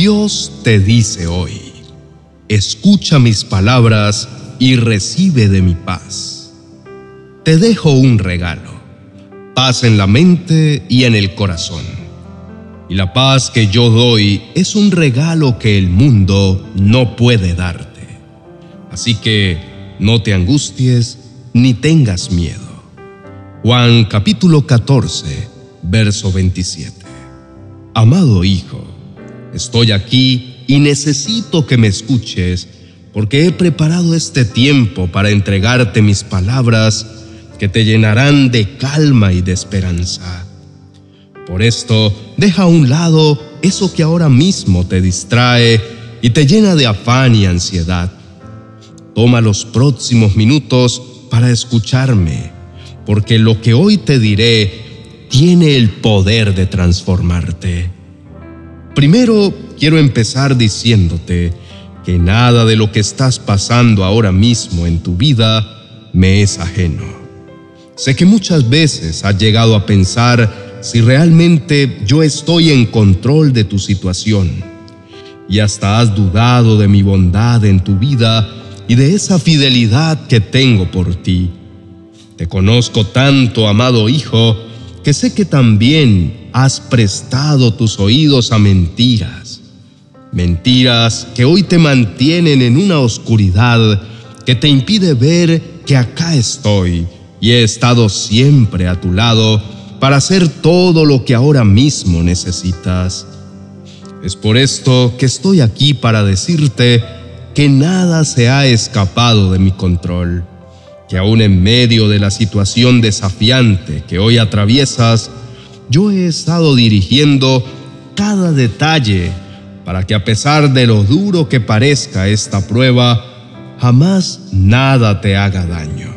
Dios te dice hoy, escucha mis palabras y recibe de mi paz. Te dejo un regalo, paz en la mente y en el corazón. Y la paz que yo doy es un regalo que el mundo no puede darte. Así que no te angusties ni tengas miedo. Juan capítulo 14, verso 27. Amado Hijo, estoy aquí y necesito que me escuches porque he preparado este tiempo para entregarte mis palabras que te llenarán de calma y de esperanza. Por esto, deja a un lado eso que ahora mismo te distrae y te llena de afán y ansiedad. Toma los próximos minutos para escucharme, porque lo que hoy te diré tiene el poder de transformarte. Primero quiero empezar diciéndote que nada de lo que estás pasando ahora mismo en tu vida me es ajeno. Sé que muchas veces has llegado a pensar si realmente yo estoy en control de tu situación y hasta has dudado de mi bondad en tu vida y de esa fidelidad que tengo por ti. Te conozco tanto, amado Hijo, que sé que también has prestado tus oídos a mentiras. Mentiras que hoy te mantienen en una oscuridad que te impide ver que acá estoy y he estado siempre a tu lado para hacer todo lo que ahora mismo necesitas. Es por esto que estoy aquí para decirte que nada se ha escapado de mi control que aún en medio de la situación desafiante que hoy atraviesas, yo he estado dirigiendo cada detalle para que a pesar de lo duro que parezca esta prueba, jamás nada te haga daño.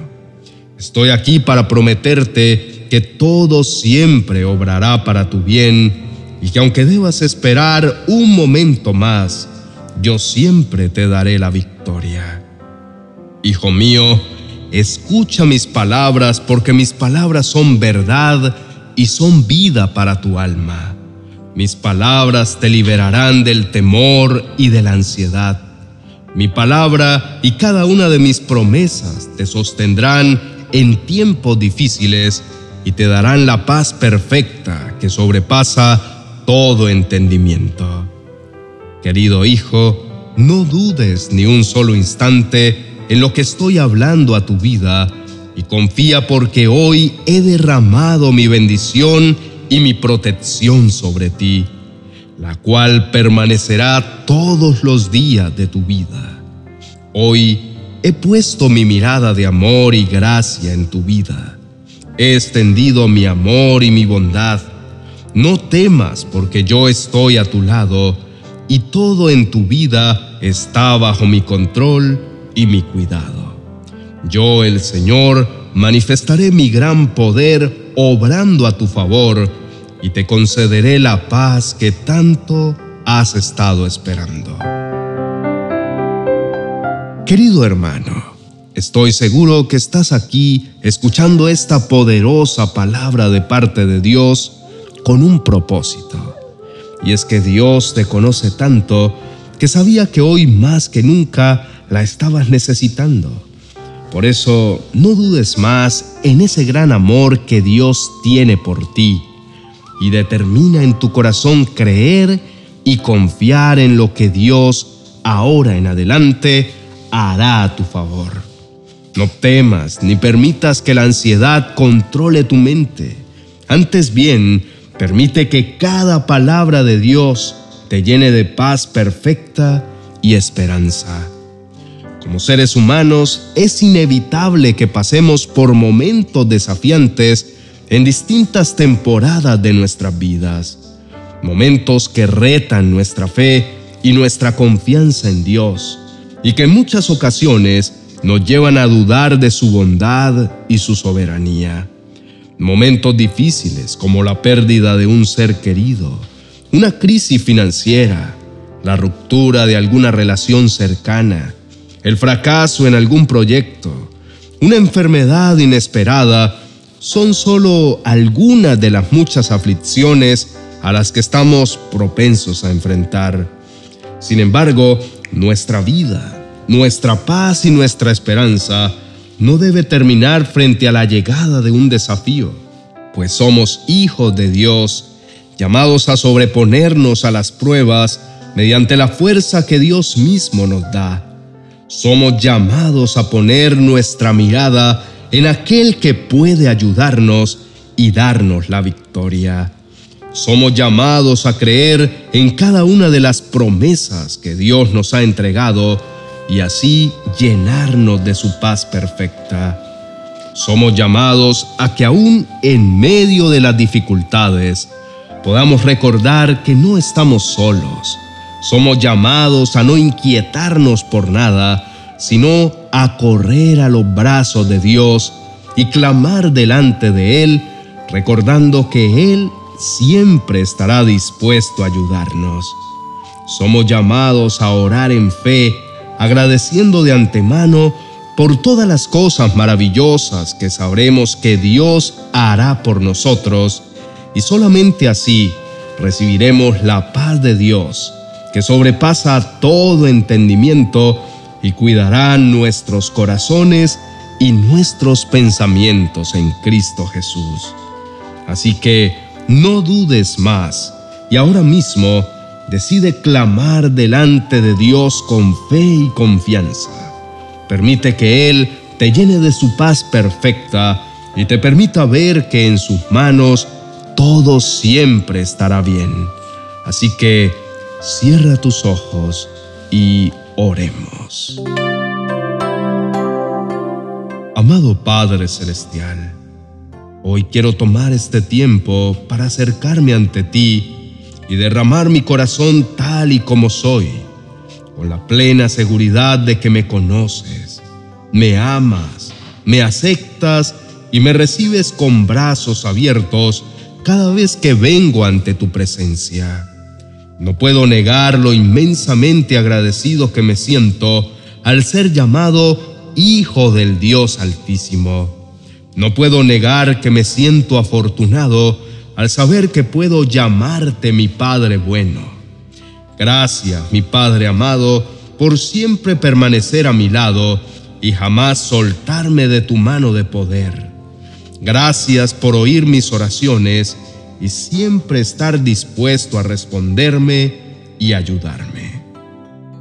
Estoy aquí para prometerte que todo siempre obrará para tu bien y que aunque debas esperar un momento más, yo siempre te daré la victoria. Hijo mío, Escucha mis palabras porque mis palabras son verdad y son vida para tu alma. Mis palabras te liberarán del temor y de la ansiedad. Mi palabra y cada una de mis promesas te sostendrán en tiempos difíciles y te darán la paz perfecta que sobrepasa todo entendimiento. Querido Hijo, no dudes ni un solo instante en lo que estoy hablando a tu vida y confía porque hoy he derramado mi bendición y mi protección sobre ti, la cual permanecerá todos los días de tu vida. Hoy he puesto mi mirada de amor y gracia en tu vida. He extendido mi amor y mi bondad. No temas porque yo estoy a tu lado y todo en tu vida está bajo mi control y mi cuidado. Yo, el Señor, manifestaré mi gran poder obrando a tu favor y te concederé la paz que tanto has estado esperando. Querido hermano, estoy seguro que estás aquí escuchando esta poderosa palabra de parte de Dios con un propósito. Y es que Dios te conoce tanto que sabía que hoy más que nunca la estabas necesitando. Por eso no dudes más en ese gran amor que Dios tiene por ti y determina en tu corazón creer y confiar en lo que Dios ahora en adelante hará a tu favor. No temas ni permitas que la ansiedad controle tu mente. Antes bien, permite que cada palabra de Dios te llene de paz perfecta y esperanza. Como seres humanos, es inevitable que pasemos por momentos desafiantes en distintas temporadas de nuestras vidas, momentos que retan nuestra fe y nuestra confianza en Dios, y que en muchas ocasiones nos llevan a dudar de su bondad y su soberanía. Momentos difíciles como la pérdida de un ser querido, una crisis financiera, la ruptura de alguna relación cercana, el fracaso en algún proyecto, una enfermedad inesperada, son solo algunas de las muchas aflicciones a las que estamos propensos a enfrentar. Sin embargo, nuestra vida, nuestra paz y nuestra esperanza no debe terminar frente a la llegada de un desafío, pues somos hijos de Dios, llamados a sobreponernos a las pruebas mediante la fuerza que Dios mismo nos da. Somos llamados a poner nuestra mirada en aquel que puede ayudarnos y darnos la victoria. Somos llamados a creer en cada una de las promesas que Dios nos ha entregado y así llenarnos de su paz perfecta. Somos llamados a que aún en medio de las dificultades podamos recordar que no estamos solos. Somos llamados a no inquietarnos por nada, sino a correr a los brazos de Dios y clamar delante de Él, recordando que Él siempre estará dispuesto a ayudarnos. Somos llamados a orar en fe, agradeciendo de antemano por todas las cosas maravillosas que sabremos que Dios hará por nosotros, y solamente así recibiremos la paz de Dios, que sobrepasa todo entendimiento y cuidará nuestros corazones y nuestros pensamientos en Cristo Jesús. Así que no dudes más y ahora mismo decide clamar delante de Dios con fe y confianza. Permite que Él te llene de su paz perfecta y te permita ver que en sus manos todo siempre estará bien. Así que cierra tus ojos y oremos. Amado Padre Celestial, hoy quiero tomar este tiempo para acercarme ante ti y derramar mi corazón tal y como soy, con la plena seguridad de que me conoces, me amas, me aceptas y me recibes con brazos abiertos cada vez que vengo ante tu presencia. No puedo negar lo inmensamente agradecido que me siento al ser llamado Hijo del Dios Altísimo. No puedo negar que me siento afortunado al saber que puedo llamarte mi Padre bueno. Gracias, mi Padre amado, por siempre permanecer a mi lado y jamás soltarme de tu mano de poder. Gracias por oír mis oraciones y siempre estar dispuesto a responderme y ayudarme.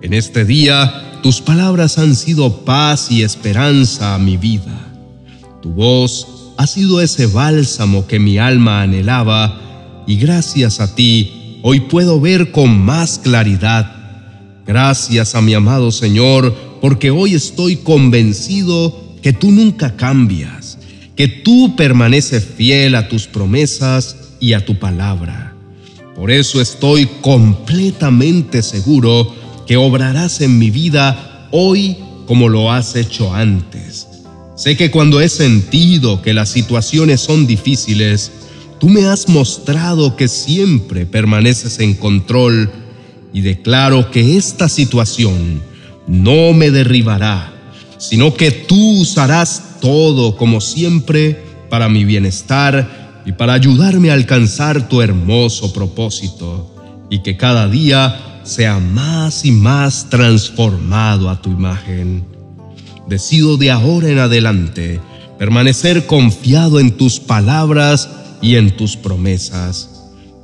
En este día, tus palabras han sido paz y esperanza a mi vida. Tu voz ha sido ese bálsamo que mi alma anhelaba y gracias a ti hoy puedo ver con más claridad. Gracias a mi amado Señor porque hoy estoy convencido que tú nunca cambias, que tú permaneces fiel a tus promesas y a tu palabra. Por eso estoy completamente seguro que obrarás en mi vida hoy como lo has hecho antes. Sé que cuando he sentido que las situaciones son difíciles, tú me has mostrado que siempre permaneces en control y declaro que esta situación no me derribará, sino que tú usarás todo como siempre para mi bienestar y para ayudarme a alcanzar tu hermoso propósito y que cada día sea más y más transformado a tu imagen. Decido de ahora en adelante permanecer confiado en tus palabras y en tus promesas,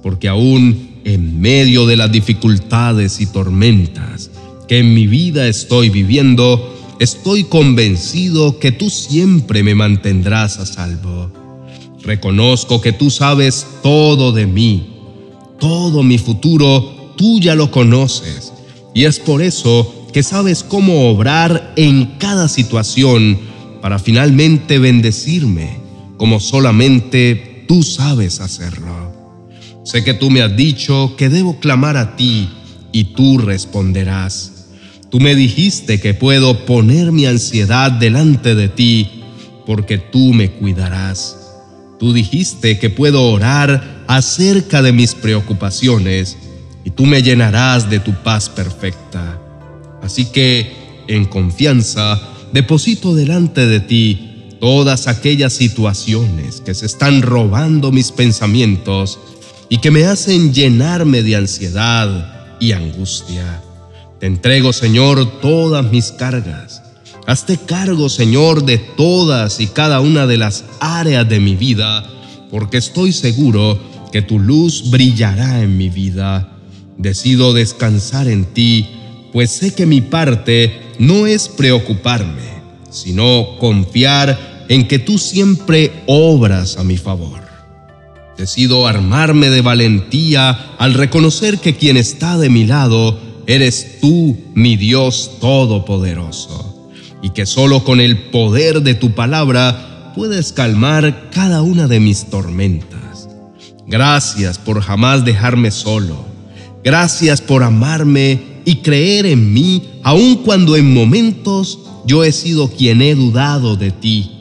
porque aún en medio de las dificultades y tormentas que en mi vida estoy viviendo, estoy convencido que tú siempre me mantendrás a salvo. Reconozco que tú sabes todo de mí, todo mi futuro tú ya lo conoces y es por eso que sabes cómo obrar en cada situación para finalmente bendecirme como solamente tú sabes hacerlo. Sé que tú me has dicho que debo clamar a ti y tú responderás. Tú me dijiste que puedo poner mi ansiedad delante de ti porque tú me cuidarás. Tú dijiste que puedo orar acerca de mis preocupaciones y tú me llenarás de tu paz perfecta. Así que, en confianza, deposito delante de ti todas aquellas situaciones que se están robando mis pensamientos y que me hacen llenarme de ansiedad y angustia. Te entrego, Señor, todas mis cargas. Hazte cargo, Señor, de todas y cada una de las áreas de mi vida, porque estoy seguro que tu luz brillará en mi vida. Decido descansar en ti, pues sé que mi parte no es preocuparme, sino confiar en que tú siempre obras a mi favor. Decido armarme de valentía al reconocer que quien está de mi lado eres tú, mi Dios Todopoderoso, y que solo con el poder de tu palabra puedes calmar cada una de mis tormentas. Gracias por jamás dejarme solo. Gracias por amarme y creer en mí, aun cuando en momentos yo he sido quien he dudado de ti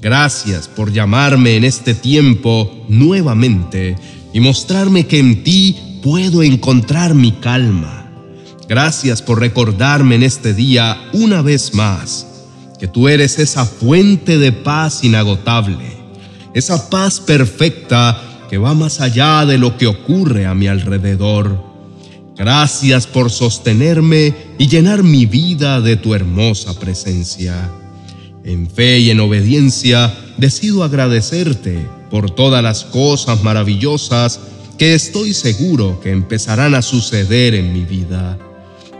Gracias por llamarme en este tiempo nuevamente y mostrarme que en ti puedo encontrar mi calma. Gracias por recordarme en este día una vez más que tú eres esa fuente de paz inagotable, esa paz perfecta que va más allá de lo que ocurre a mi alrededor. Gracias por sostenerme y llenar mi vida de tu hermosa presencia. En fe y en obediencia decido agradecerte por todas las cosas maravillosas que estoy seguro que empezarán a suceder en mi vida,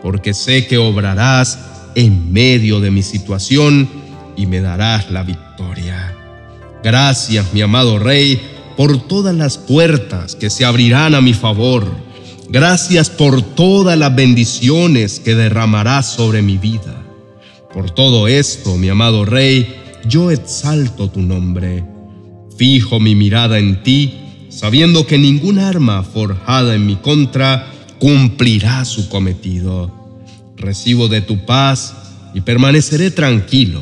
porque sé que obrarás en medio de mi situación y me darás la victoria. Gracias, mi amado Rey, por todas las puertas que se abrirán a mi favor. Gracias por todas las bendiciones que derramarás sobre mi vida. Por todo esto, mi amado Rey, yo exalto tu nombre. Fijo mi mirada en ti, sabiendo que ningún arma forjada en mi contra cumplirá su cometido. Recibo de tu paz y permaneceré tranquilo,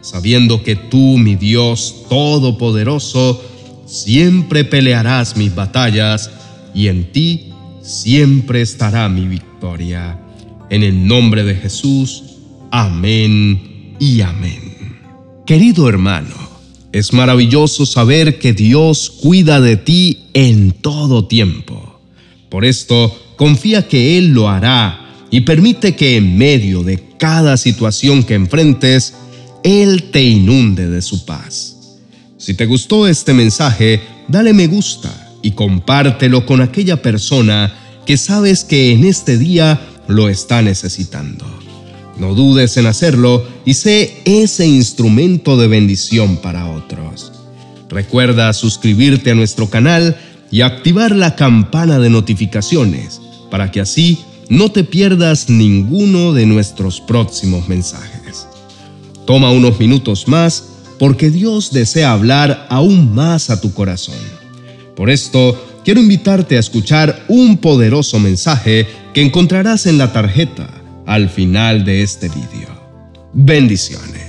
sabiendo que tú, mi Dios Todopoderoso, siempre pelearás mis batallas y en ti siempre estará mi victoria. En el nombre de Jesús, Amén y amén. Querido hermano, es maravilloso saber que Dios cuida de ti en todo tiempo. Por esto, confía que Él lo hará y permite que en medio de cada situación que enfrentes, Él te inunde de su paz. Si te gustó este mensaje, dale me gusta y compártelo con aquella persona que sabes que en este día lo está necesitando. No dudes en hacerlo y sé ese instrumento de bendición para otros. Recuerda suscribirte a nuestro canal y activar la campana de notificaciones para que así no te pierdas ninguno de nuestros próximos mensajes. Toma unos minutos más porque Dios desea hablar aún más a tu corazón. Por esto, quiero invitarte a escuchar un poderoso mensaje que encontrarás en la tarjeta al final de este vídeo. Bendiciones.